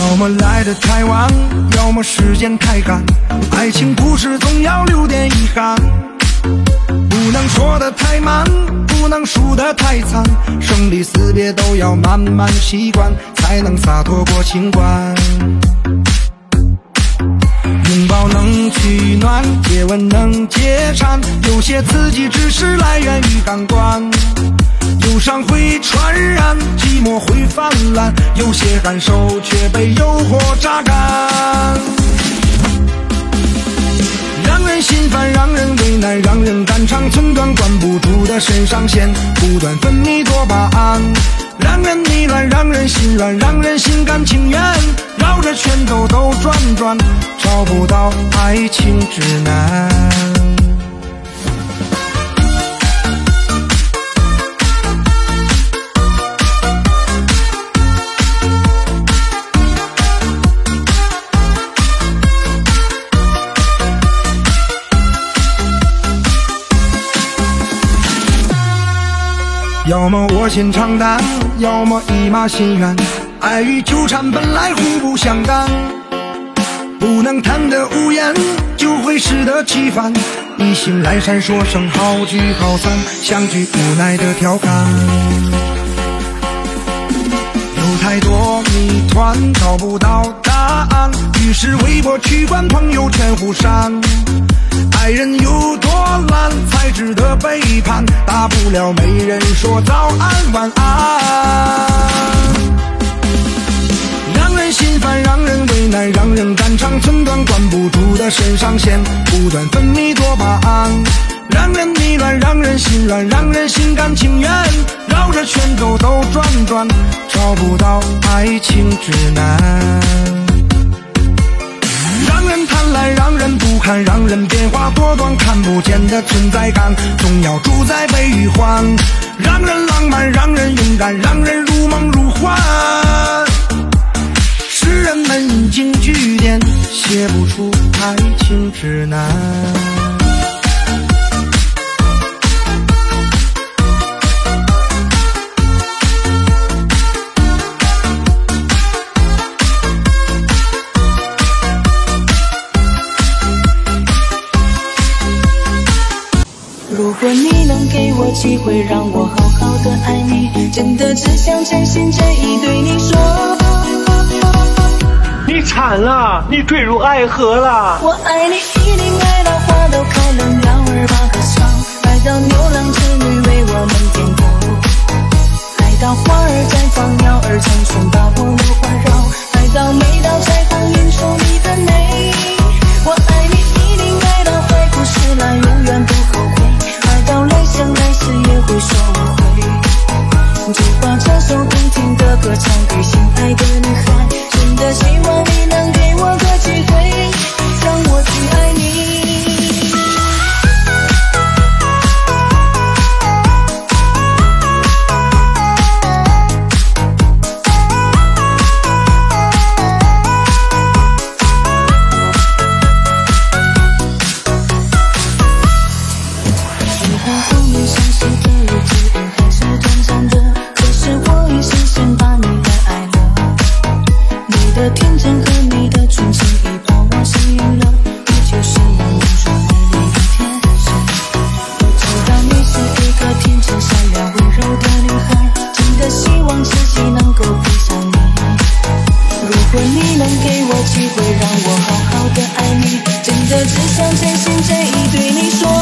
要么来的太晚，要么时间太赶，爱情故事总要留点遗憾。不能说的太慢，不能输得太惨，生离死别都要慢慢习惯，才能洒脱过情关。拥抱能取暖，接吻能解馋，有些刺激只是来源于感官。忧伤会传染，寂寞会泛滥，有些感受却被诱惑榨干，让人心烦，让人为难，让人肝肠寸断，管不住的肾上腺不断分泌多巴胺，让人迷乱，让人心软，让人心甘情愿绕着圈兜兜转转，找不到爱情指南。要么卧薪尝胆，要么一马心愿。爱与纠缠本来互不相干，不能谈得无言，就会适得其反。一醒来闪说声好聚好散，相聚无奈的调侃。有太多谜团找不到答案，于是微博取关，朋友圈互删。爱人有多懒，值得背叛？大不了没人说早安晚安。让人心烦，让人为难，让人肝肠寸断，管不住的肾上腺不断分泌多巴胺，让人迷乱，让人心软，让人心甘情愿绕着圈兜兜转转，找不到爱情指南。来让人不堪，让人变化多端，看不见的存在感，总要住在悲与欢。让人浪漫，让人勇敢，让人如梦如幻。诗人们引经据典，写不出爱情指南。机会，让我好好的爱你，真的只想真心真意对你说。你惨了，你坠入爱河了。我爱你，一定爱到花都开了，我机会，让我好好的爱你。真的只想真心真意对你说。